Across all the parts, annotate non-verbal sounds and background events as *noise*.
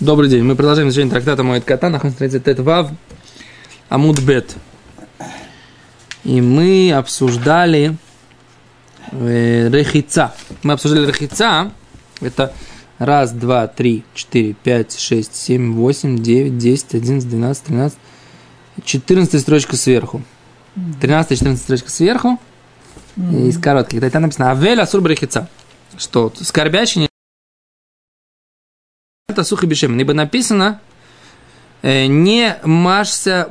Добрый день. Мы продолжаем изучение трактата Моет Кота на Тет Вав Амуд Бет. И мы обсуждали э, Рехица. Мы обсуждали Рехица. Это раз, два, три, четыре, пять, шесть, семь, восемь, девять, десять, одиннадцать, двенадцать, тринадцать. Четырнадцатая строчка сверху. Тринадцатая, четырнадцатая строчка сверху. Mm-hmm. Из коротких. Там написано Авель Асур Брехица. Что скорбящий это сухо бешем. Ибо написано, э, не машься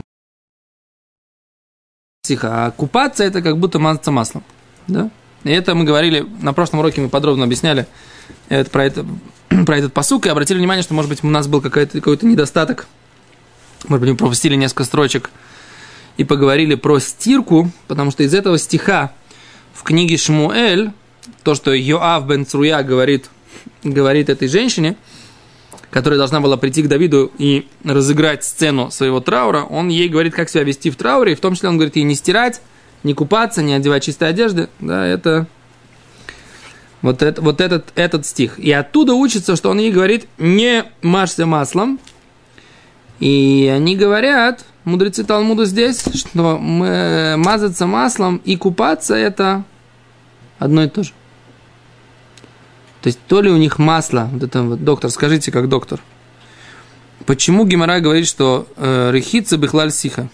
психа, а купаться это как будто мазаться маслом. Да? И это мы говорили, на прошлом уроке мы подробно объясняли это, про, это, *clears throat* про этот посук и обратили внимание, что, может быть, у нас был какой-то недостаток. Может быть, мы пропустили несколько строчек и поговорили про стирку, потому что из этого стиха в книге Шмуэль, то, что Йоав бен Цруя говорит, говорит этой женщине – которая должна была прийти к Давиду и разыграть сцену своего траура, он ей говорит, как себя вести в трауре, и в том числе он говорит ей не стирать, не купаться, не одевать чистые одежды. Да, это вот, это, вот этот, этот стих. И оттуда учится, что он ей говорит, не мажься маслом. И они говорят, мудрецы Талмуда здесь, что мазаться маслом и купаться это одно и то же. То есть то ли у них масло, вот это вот, доктор, скажите, как доктор, почему Гимара говорит, что э, рехица бихлаль сиха?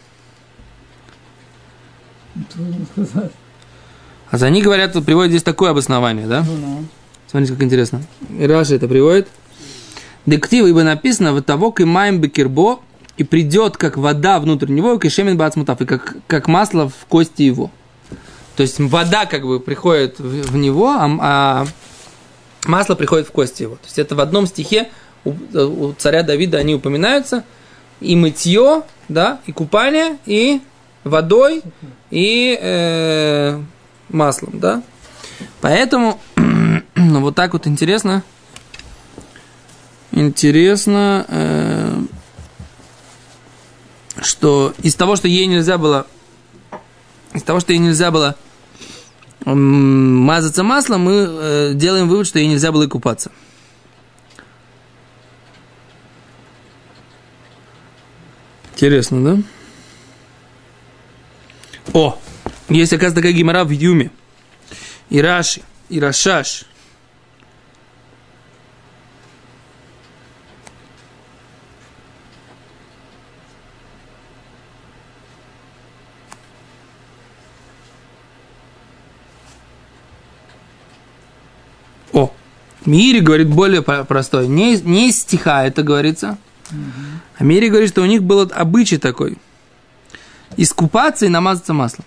А за них говорят, приводят здесь такое обоснование, да? Ну, Смотрите, как интересно. Раша это приводит. Дектив, ибо написано, в того и маем бекербо, и придет, как вода внутрь него, и шемен бацмутав, и как, как масло в кости его. То есть вода как бы приходит в, в него, а, а масло приходит в кости его. То есть это в одном стихе у, у царя Давида они упоминаются. И мытье, да, и купание, и водой, и э, маслом, да. Поэтому, *clears throat* ну, вот так вот интересно, интересно, э, что из того, что ей нельзя было, из того, что ей нельзя было мазаться маслом, мы э, делаем вывод, что ей нельзя было и купаться. Интересно, да? О, есть, оказывается, такая гемора в Юме. И Раши, и Рашаш, Мире говорит более простой. Не, не из стиха это говорится. Угу. А Мире говорит, что у них был обычай такой. Искупаться и намазаться маслом.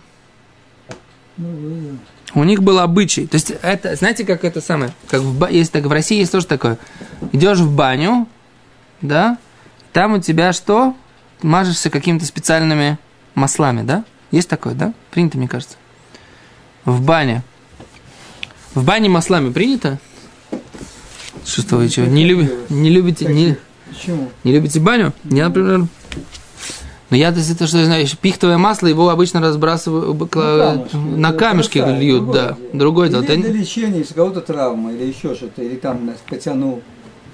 У них был обычай. То есть, это, знаете, как это самое? Как в, есть, так, в России есть тоже такое. Идешь в баню, да, там у тебя что? Мажешься какими-то специальными маслами, да? Есть такое, да? Принято, мне кажется. В бане. В бане маслами принято? Что вы что, не, люби, не любите, не, Почему? не любите баню? Я, например, но я то это что знаю, пихтовое масло его обычно разбрасывают ну, камушки, на камешки льют, другое да. Дело. Другое дело. Или для лечения, если кого-то травма, или еще что-то, или там потянул,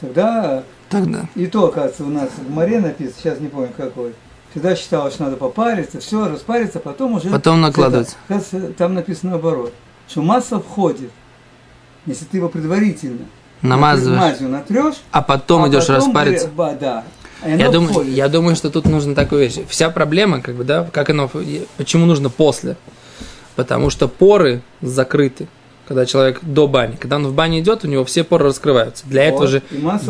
тогда, тогда. И то, оказывается, у нас в море написано, сейчас не помню какой. Всегда считалось, что надо попариться, все, распариться, потом уже... Потом накладывать. Там написано наоборот, что масло входит, если ты его предварительно намазываешь, мазью натрешь, а потом а идешь потом распариться. Бы, да, я думаю, я думаю, что тут нужно такую вещь. Вся проблема, как бы, да, как оно, почему нужно после? Потому что поры закрыты когда человек до бани. Когда он в бане идет, у него все поры раскрываются. Для вот, этого же,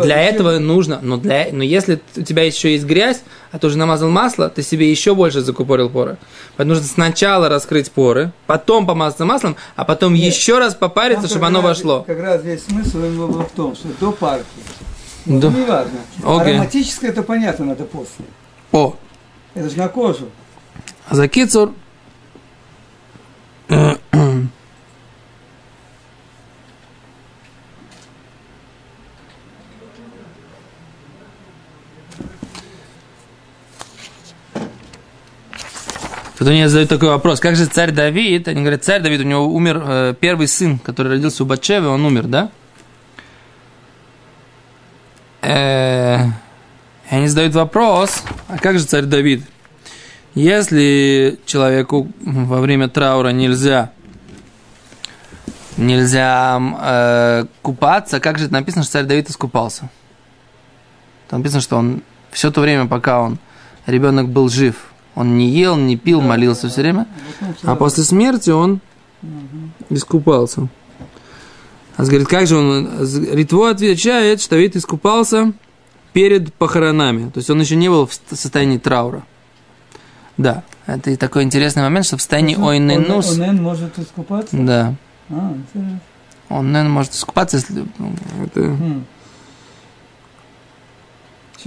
для этого нужно, но, для, но если у тебя еще есть грязь, а ты уже намазал масло, ты себе еще больше закупорил поры. Поэтому нужно сначала раскрыть поры, потом помазаться маслом, а потом Нет, еще раз попариться, чтобы оно раз, вошло. Как раз весь смысл был в том, что до парки. Да. Ну, не важно. Okay. Ароматическое это понятно, надо после. О. Это же на кожу. А за кицур Тут они задают такой вопрос, как же царь Давид, они говорят, царь Давид, у него умер э, первый сын, который родился у Батшевы, он умер, да? Э, они задают вопрос, а как же царь Давид? Если человеку во время траура нельзя нельзя э, купаться, как же это написано, что царь Давид искупался? Там написано, что он все то время, пока он ребенок был жив, он не ел, не пил, молился все время, а после смерти он искупался. А говорит, как же он? Ритво отвечает, что Давид искупался перед похоронами. То есть он еще не был в состоянии траура. Да, это такой интересный момент, что в состоянии ойненус... Он может искупаться? Да. А, интересно. Он, наверное, может искупаться, если... ну, это- Хм.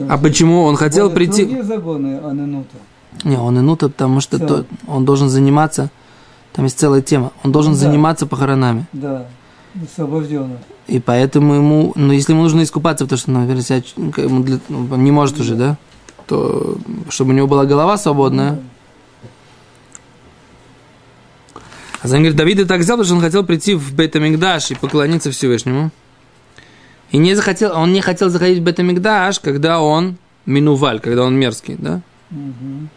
А почему он хотел Более прийти... строгие законы Аненута. Не, он инута, потому что то- он должен заниматься... Там есть целая тема. Он должен Да. заниматься похоронами. Да, освобожденных. И поэтому ему... Ну, если ему нужно искупаться, потому что, наверное, себя, ну, как ему для- ну, он не может уже, да? То, чтобы у него была голова свободная. А затем говорит, Давид и так сделал, потому что он хотел прийти в Бетамикдаш и поклониться Всевышнему. И не захотел, он не хотел заходить в Бетамикдаш, когда он минуваль, когда он мерзкий, да? Мгм.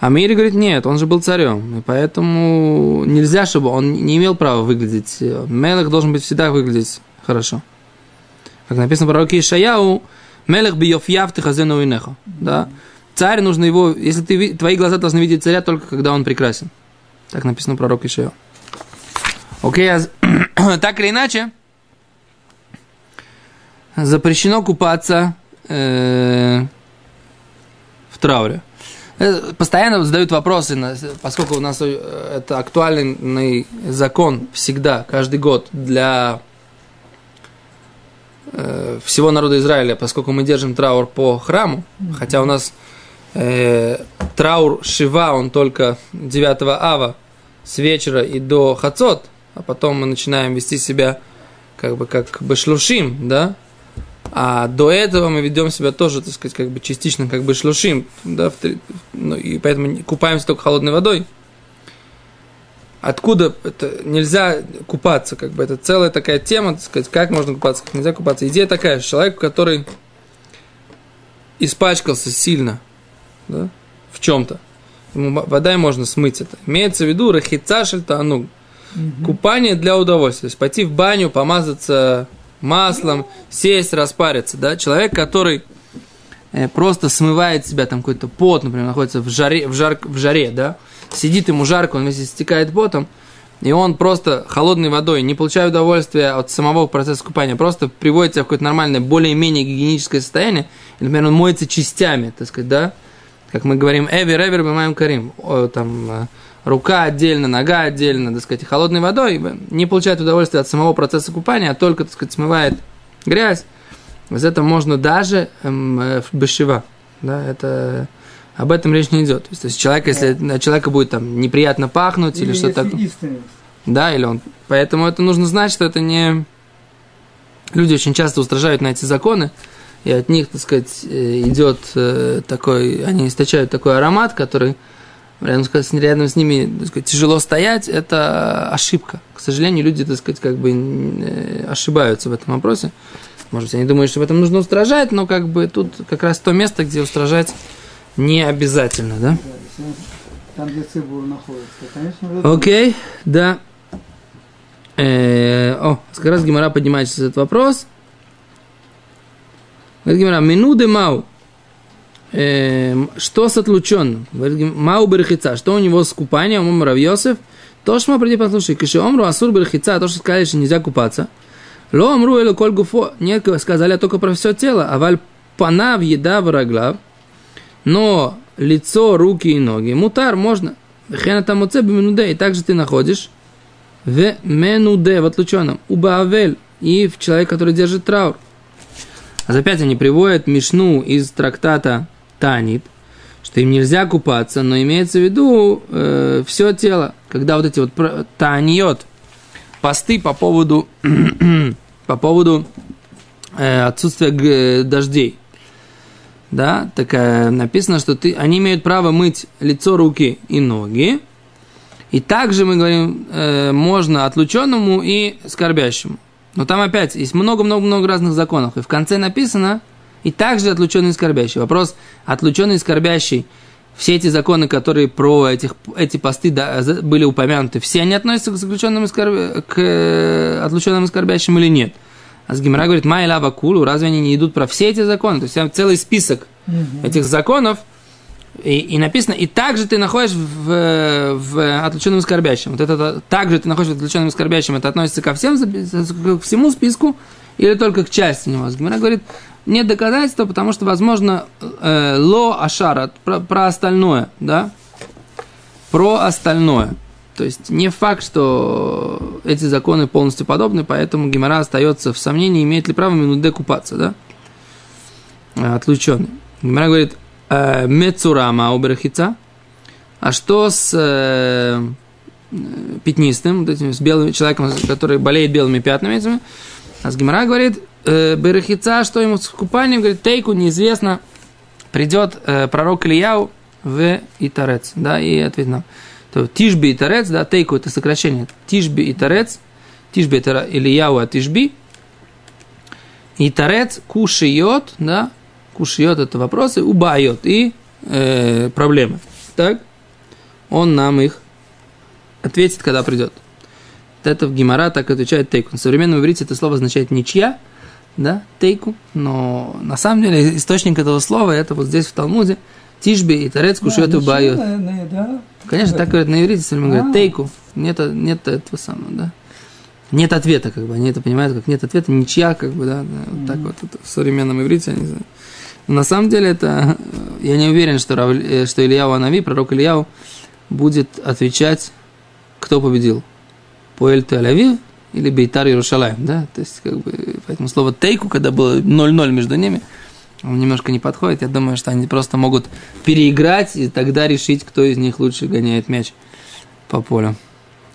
А Мири говорит, нет, он же был царем, и поэтому нельзя, чтобы он не имел права выглядеть. Мелех должен быть всегда выглядеть хорошо. Как написано в пророке Ишаяу, Мелех биофьяв ты хазену инехо. Да? Царь нужно его, если ты, твои глаза должны видеть царя только когда он прекрасен. Так написано в пророке Ишаяу. Окей, а *coughs* так или иначе, запрещено купаться э, в трауре. Э, Постоянно задают вопросы, поскольку у нас э, это актуальный закон всегда, каждый год для э, всего народа Израиля, поскольку мы держим траур по храму, хотя у нас э, траур Шива, он только 9 ава с вечера и до Хацот, а потом мы начинаем вести себя как бы как башлушим, да, а до этого мы ведем себя тоже, так сказать, как бы частично, как бы шлушим, да, ну, и поэтому купаемся только холодной водой. Откуда это нельзя купаться, как бы это целая такая тема, так сказать, как можно купаться, как нельзя купаться. Идея такая, человек, который испачкался сильно, да, в чем-то, ему водой можно смыть это. Имеется в виду рахица шельтану, купание для удовольствия. То есть пойти в баню, помазаться маслом, сесть, распариться, да. Человек, который э, просто смывает себя там какой-то пот, например, находится в жаре, в, жар, в жаре, да, сидит ему жарко, он вместе стекает потом, и он просто холодной водой, не получая удовольствия от самого процесса купания, просто приводит себя в какое-то нормальное, более-менее гигиеническое состояние, и, например, он моется частями, так сказать, да, как мы говорим, эвер, эвер, бимаем карим, там, э, рука отдельно, нога отдельно, так сказать, холодной водой, не получает удовольствия от самого процесса купания, а только, так сказать, смывает грязь, из этого можно даже эм, э, в бешева, да, это об этом речь не идет. То есть, то есть человек, если на человека будет там неприятно пахнуть или, что-то если такое, истинность. да, или он, поэтому это нужно знать, что это не люди очень часто устражают на эти законы, и от них, так сказать, э, идет э, такой, они источают такой аромат, который рядом с, рядом с ними так сказать, тяжело стоять, это ошибка. К сожалению, люди, так сказать, как бы э, ошибаются в этом вопросе. Может быть, они думают, что в этом нужно устражать, но как бы тут как раз то место, где устражать не обязательно, да? Он- Там, где цибур находится. Конечно, Окей, да. Э, о, как раз Гимара поднимает сейчас этот вопрос. Говорит Гимара, минуды мау. Э, что с отлученным? Мау берхица. Что у него с купанием? Ому Равьосеф. То, что мы приди послушай. Киши омру асур берхица. То, что сказали, что нельзя купаться. Ло омру эло коль гуфо. Сказали только про все тело. А валь панав еда враглав. Но лицо, руки и ноги. Мутар можно. Хена там оце биминуде. И также ты находишь в менуде, в отлученном. У Баавель. И в человек, который держит траур. А опять они приводят Мишну из трактата Танит, что им нельзя купаться, но имеется в виду э, все тело. Когда вот эти вот Таниот, посты по поводу, *clears throat* по поводу э, отсутствия г- дождей. Да, такая написано, что ты, они имеют право мыть лицо, руки и ноги. И также мы говорим, э, можно отлученному и скорбящему. Но там опять есть много-много-много разных законов. И в конце написано, и также отлученный и скорбящий. Вопрос, отлученный и скорбящий, все эти законы, которые про этих, эти посты да, были упомянуты, все они относятся к, заключенным и к э, отлученным и скорбящим или нет? А с Гимара говорит, Май лава кулу, разве они не идут про все эти законы? То есть целый список mm-hmm. этих законов, и, и написано, и также ты находишь в, в отлученном и скорбящем. Вот это также ты находишь в отлученном и скорбящем, это относится ко всем, к всему списку или только к части него. Гимара говорит, нет доказательства, потому что, возможно, э, ло ашара, про, про остальное, да, про остальное. То есть не факт, что эти законы полностью подобны, поэтому Гимара остается в сомнении, имеет ли право минуде купаться, да, э, отлученный. Гимара говорит, э, мецурама уберхица, а что с э, пятнистым, вот этим, с белым человеком, который болеет белыми пятнами, а с Гимара говорит, э, Берехица, что ему с купанием, говорит, Тейку неизвестно, придет э, пророк Ильяу в Итарец, да, и ответит нам. То Тишби и Тарец, да, Тейку это сокращение, Тишби и Тарец, Тишби это Ильяу от Тишби, и Тарец кушает, да, кушает это вопросы, убает и э, проблемы. Так, он нам их ответит, когда придет. Это в Гимара так отвечает Тейку. На современном иврите это слово означает ничья, да, тейку, но на самом деле источник этого слова это вот здесь в Талмуде, Тишби и Тарец кушет и бают. Да. Конечно, так говорят на иврите, время говорят, тейку, нет, нет этого самого, да. Нет ответа, как бы, они это понимают, как нет ответа, ничья, как бы, да, да вот так вот это в современном иврите, они но на самом деле это, я не уверен, что, э, что Ильяу Анави, пророк Ильяу, будет отвечать, кто победил. Пуэль Тель-Авив или Бейтар Иерушалаем, да, то есть, как бы, поэтому слово тейку, когда было 0-0 между ними, он немножко не подходит, я думаю, что они просто могут переиграть и тогда решить, кто из них лучше гоняет мяч по полю.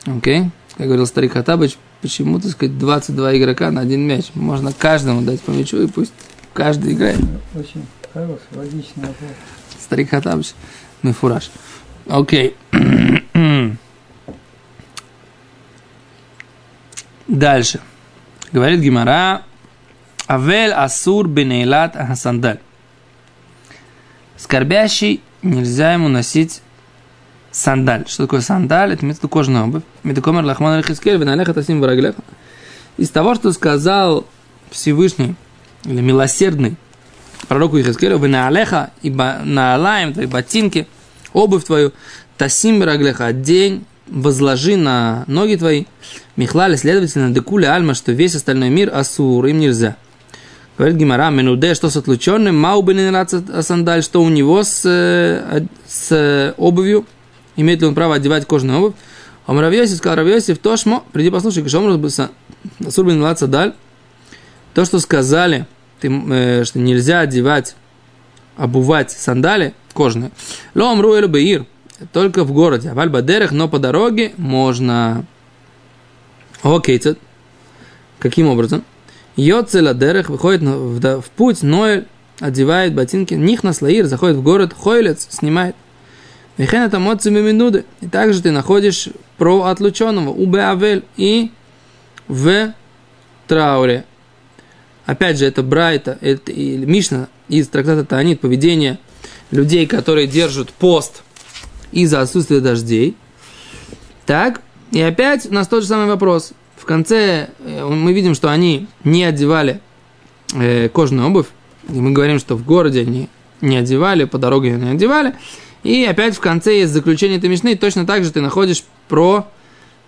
Окей? Okay? Как говорил старик Хатабыч, почему, так сказать, 22 игрока на один мяч? Можно каждому дать по мячу, и пусть каждый играет. Очень хороший, логичный вопрос. Старик Хатабыч, мы фураж. Окей. Okay. *clears throat* *clears throat* Дальше. Говорит Гимара, Авель Асур Бенейлат Ахасандаль. Скорбящий нельзя ему носить сандаль. Что такое сандаль? Это имеется кожаная обувь. Медикомер лахман рахискель, виналеха тасим вараглеха. Из того, что сказал Всевышний, или милосердный, пророку Ихискелю, вы на алеха, и на алаем, твои ботинки, обувь твою, тасим вараглеха, день возложи на ноги твои, Михлали, следовательно, декуля альма, что весь остальной мир асур, им нельзя. Говорит Гимара, менуде, что с отлученным, маубы не сандаль, что у него с, э, с обувью, имеет ли он право одевать кожаную обувь. А Равьосиф сказал, Равьосиф, тошмо, приди послушай, что он асур бен даль. То, что сказали, ты, э, что нельзя одевать, обувать сандали кожаные. Ло амру элю беир, только в городе. А вальбадерах, но по дороге можно. Окей, каким образом? Йоцела дерех выходит в, в, в путь, но одевает ботинки, них на слоир, заходит в город, хойлец, снимает. Вихен это моцами минуды. И также ты находишь про отлученного, у Беавель и в трауре. Опять же, это Брайта, это и Мишна из трактата Таанит, поведение людей, которые держат пост из-за отсутствия дождей. Так, и опять у нас тот же самый вопрос. В конце э, мы видим, что они не одевали э, кожаную обувь. И мы говорим, что в городе они не одевали, по дороге не одевали. И опять в конце есть заключение этой мишны. Точно так же ты находишь про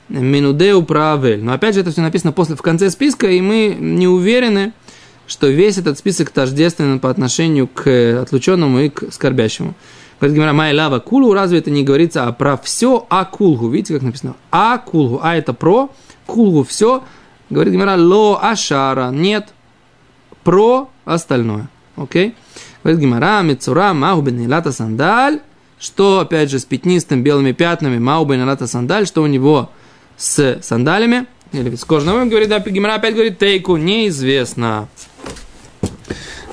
Минудеу про Авель. Но опять же это все написано после, в конце списка, и мы не уверены, что весь этот список тождественен по отношению к отлученному и к скорбящему. Говорит Гимара, май лава кулу, разве это не говорится а про все, а кулгу? Видите, как написано? А кулгу, а это про, кулгу все. Говорит Гимара, ло ашара, нет, про остальное. Окей? Говорит Гимара, мецура, махубин лата сандаль, что, опять же, с пятнистым белыми пятнами, маубин лата сандаль, что у него с сандалями, или с кожаным, говорит, да, Гимара опять говорит, тейку, неизвестно.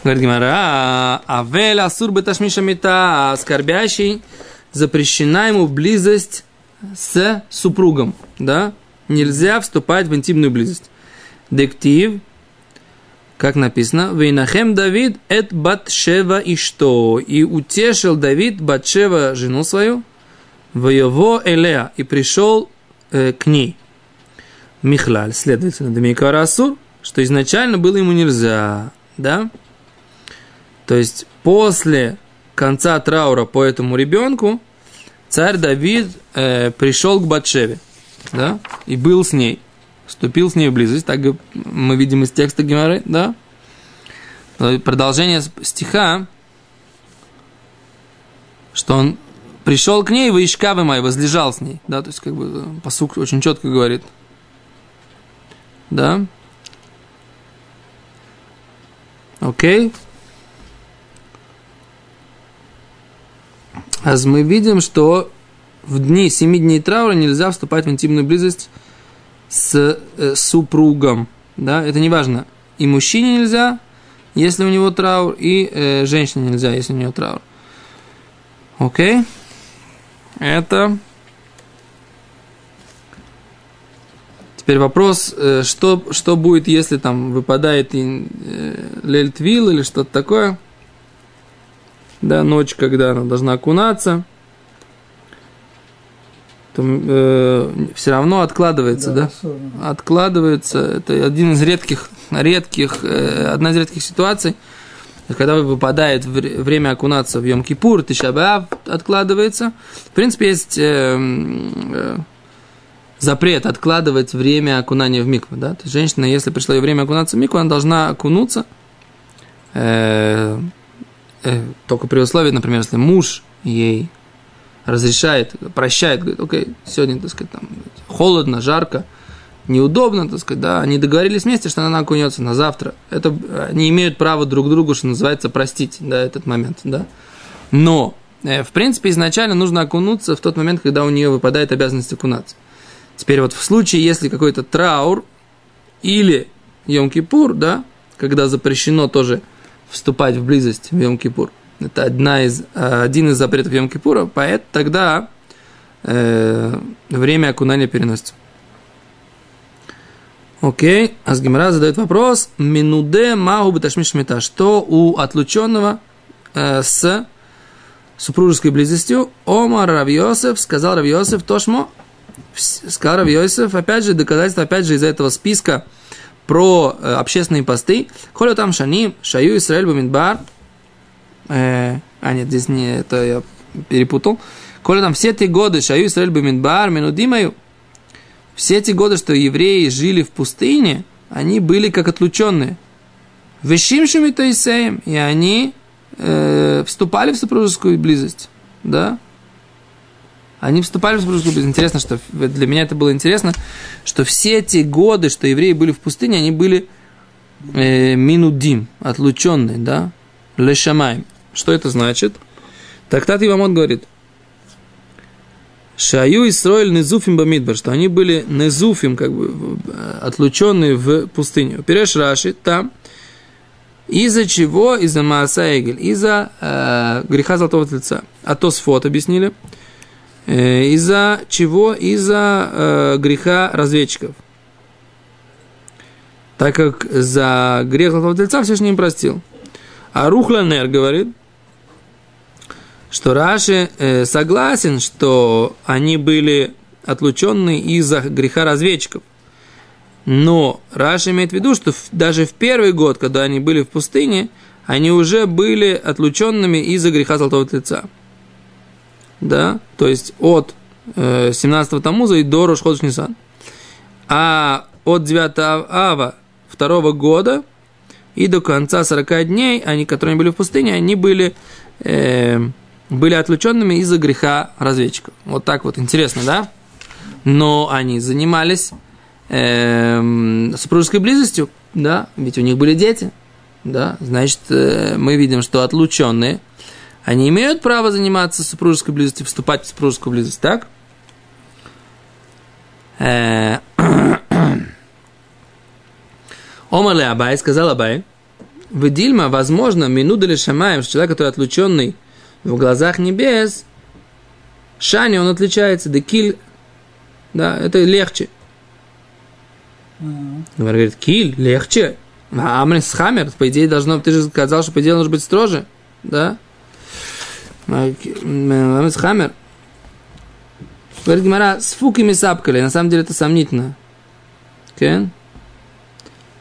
Говорит Гимара, авель асур беташмиша мета, скорбящий, запрещена ему близость с супругом, да? Нельзя вступать в интимную близость. Дектив, как написано, «Вейнахем Давид эт Батшева и что?» И утешил Давид Батшева жену свою, воево Элеа, и пришел э, к ней. Михлаль, следовательно, Дамикара Асур, что изначально было ему нельзя, да? То есть после конца траура по этому ребенку царь Давид э, пришел к Батшеве, да, и был с ней, вступил с ней в близость, так мы видим из текста Геморы, да. Продолжение стиха, что он пришел к ней, выишкавы май, возлежал с ней, да, то есть как бы посук очень четко говорит, да. Окей. Okay. А мы видим, что в дни семи дней траура нельзя вступать в интимную близость с э, супругом. Да? Это не важно. И мужчине нельзя, если у него траур, и э, женщине нельзя, если у нее траур. Окей? Это... Теперь вопрос, э, что, что будет, если там выпадает э, лельтвил или что-то такое – да, ночь, когда она должна окунаться, то э, все равно откладывается, да? да? Откладывается. Это один из редких, редких, э, одна из редких ситуаций, когда выпадает время окунаться в Йом-Кипур, Тишабаав откладывается. В принципе, есть э, э, запрет откладывать время окунания в микву, да? То есть женщина, если пришло ей время окунаться в микву, она должна окунуться, э, э, только при условии, например, если муж ей разрешает, прощает, говорит, окей, сегодня, так сказать, там, холодно, жарко, неудобно, так сказать, да, они договорились вместе, что она окунется на завтра. Это они имеют право друг другу, что называется, простить, да, этот момент, да. Но, э, в принципе, изначально нужно окунуться в тот момент, когда у нее выпадает обязанность окунаться. Теперь вот в случае, если какой-то траур или Йом-Кипур, да, когда запрещено тоже вступать в близость в Йом-Кипур. Это одна из, один из запретов Йом-Кипура, поэтому тогда э, время окунания переносится. Окей, Азгимара задает вопрос. Минуде магу беташмиш мета. Что у отлученного э, с супружеской близостью Омар Равьосев сказал Равьосев Тошмо. Сказал Равьосев, опять же, доказательство, опять же, из этого списка про э, общественные посты. Холю там шаним, шаю Исраэль бамидбар. Э, а нет, здесь не это я перепутал. Коли там все те годы шаю Исраэль бамидбар, минудимаю. Все эти годы, что евреи жили в пустыне, они были как отлученные. Вешимшими Таисеем, и они э, вступали в супружескую близость. Да? Они вступали в супружескую. Интересно, что для меня это было интересно, что все эти годы, что евреи были в пустыне, они были э, минудим, отлученные, да, лешамаем. Что это значит? Тактат Ивамон говорит, Шаю и строили Незуфим Бамидбар, что они были Незуфим, как бы отлученные в пустыню. Переш Раши там, из-за чего? Из-за Мааса Эгель, из-за э, греха золотого тельца. А то с фото объяснили. Э, из-за чего? Из-за э, греха разведчиков. Так как за грех золотого тельца Всевышний им простил. А Рухланер говорит, что Раши э, согласен, что они были отлученные из-за греха разведчиков. Но Раши имеет в виду, что даже в первый год, когда они были в пустыне, они уже были отлученными из-за греха золотого тельца да, то есть от э, 17-го Тамуза и до Рошходыш Нисан. А от 9 Ава второго года и до конца 40 дней, они, которые были в пустыне, они были, э, были отлученными из-за греха разведчиков. Вот так вот, интересно, да? Но они занимались э, супружеской близостью, да, ведь у них были дети, да, значит, э, мы видим, что отлученные – они имеют право заниматься супружеской близостью, вступать в супружескую близость, так? Э, *clears throat* Омар Абай сказал Абай, в Дильма, возможно, минуда ли шамаем, человек, который отлученный в глазах небес, Шани, он отличается, декиль, да, это легче. Говорит, киль, легче. А Амрис Хаммер, по идее, должно, ты же сказал, что по идее должно быть строже, да? Амрис Хаммер. Говорит Гимара, с фуками сапкали, на самом деле это сомнительно. Okay?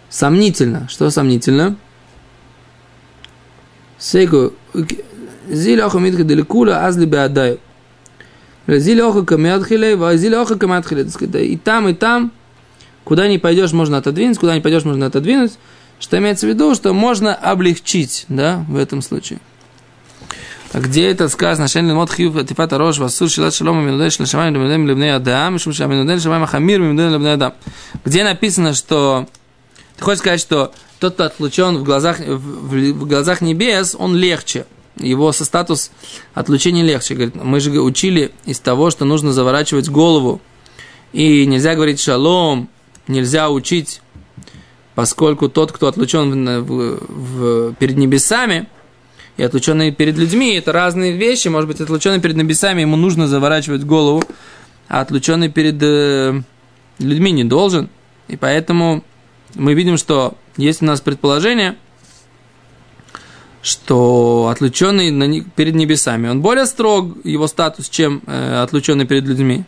Сомнительно. Что сомнительно? Сейку, зили оха митха деликула, азли беадаю. Зили оха камятхилей, зили оха камятхилей. И там, и там, куда не пойдешь, можно отодвинуть, куда не пойдешь, можно отодвинуть. Что имеется в виду, что можно облегчить, да, в этом случае. А где это сказано? Шен лимот хиюв тифат арош васур шилат шалом минудель шел шамай минудель лебней адам, мишум ша минудель шамай махамир минудель лебней адам. Где написано, что ты хочешь сказать, что тот, кто отлучен в глазах, в, в глазах небес, он легче. Его со статус отлучения легче. Говорит, мы же учили из того, что нужно заворачивать голову. И нельзя говорить шалом, нельзя учить поскольку тот, кто отлучен в, в, перед небесами, и отлученный перед людьми, это разные вещи. Может быть, отлученный перед небесами, ему нужно заворачивать голову, а отлученный перед э, людьми не должен. И поэтому мы видим, что есть у нас предположение, что отлученный перед небесами, он более строг, его статус, чем э, отлученный перед людьми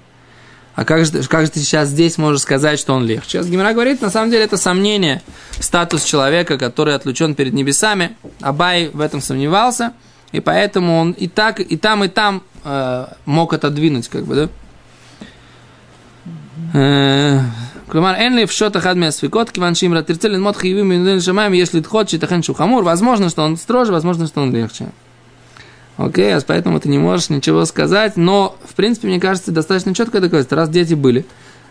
а как же, как же ты сейчас здесь можешь сказать, что он легче? Сейчас Гимера говорит, на самом деле это сомнение, статус человека, который отлучен перед небесами. Абай в этом сомневался, и поэтому он и так, и там, и там э, мог отодвинуть, как бы, да? Э, Клумар, Энли в шотах адмия свекот, киван шимра, тирцелин мот хиевим, если тхот, читахен шухамур. Возможно, что он строже, возможно, что он легче. Окей, а поэтому ты не можешь ничего сказать, но, в принципе, мне кажется, достаточно четко доказательство. Раз дети были,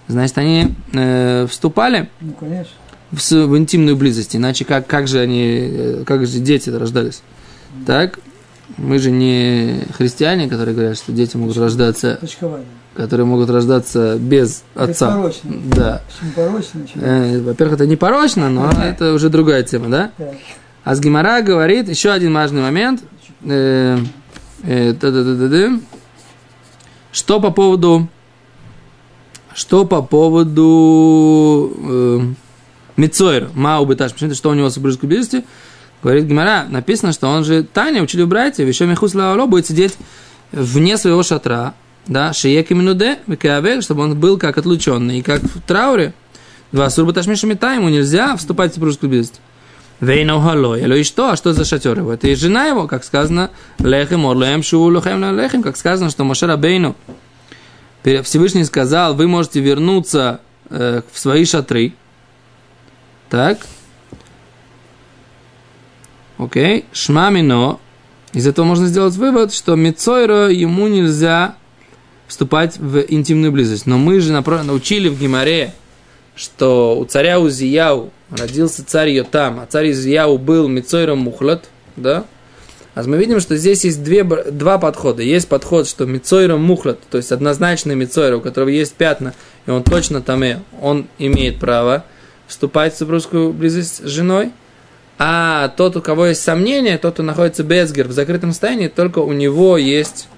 значит, они э, вступали ну, конечно. В, в интимную близость, иначе как, как же они, э, как же дети рождались? Так, мы же не христиане, которые говорят, что дети могут рождаться, Точкование. которые могут рождаться без отца. Порочно. Да. Почему порочно? Э, во-первых, это не порочно, но это уже другая тема, да? Да. А с Гимара говорит еще один важный момент. Э, э, да-да-да-да-да. Что по поводу... Что по поводу... Э, Мицойр, Мау Беташ, что у него с супружеской близости? Говорит Гимара, написано, что он же Таня, учили братьев, еще Михус Лаоло будет сидеть вне своего шатра, да, шиек минуде, чтобы он был как отлученный, и как в трауре. Два сурба ташмиша ему нельзя вступать в супружескую близость. Вейна. Алло, и что? А что за шатер его? Это и жена его, как сказано, лехем орлем шу лохем лехем, как сказано, что Моше Бейну Всевышний сказал, вы можете вернуться э, в свои шатры. Так. Окей. Шмамино. Из этого можно сделать вывод, что Мицойро ему нельзя вступать в интимную близость. Но мы же научили в Гимаре, что у царя Узияу родился царь Йотам, а царь Узияу был Мицойром Мухлат, да? А мы видим, что здесь есть две, два подхода. Есть подход, что Мицойром Мухлат, то есть однозначный Мицойр, у которого есть пятна, и он точно там, и он имеет право вступать в супружескую близость с женой. А тот, у кого есть сомнения, тот, кто находится безгер в закрытом состоянии, только у него есть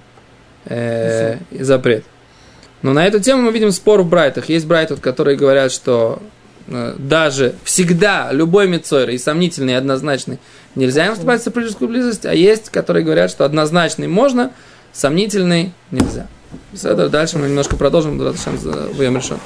э, запрет. Но на эту тему мы видим спор в брайтах. Есть брайты, которые говорят, что э, даже всегда любой мецойр, и сомнительный, и однозначный, нельзя им вступать в супружескую близость, а есть, которые говорят, что однозначный можно, сомнительный нельзя. Дальше мы немножко продолжим. Давай, решен.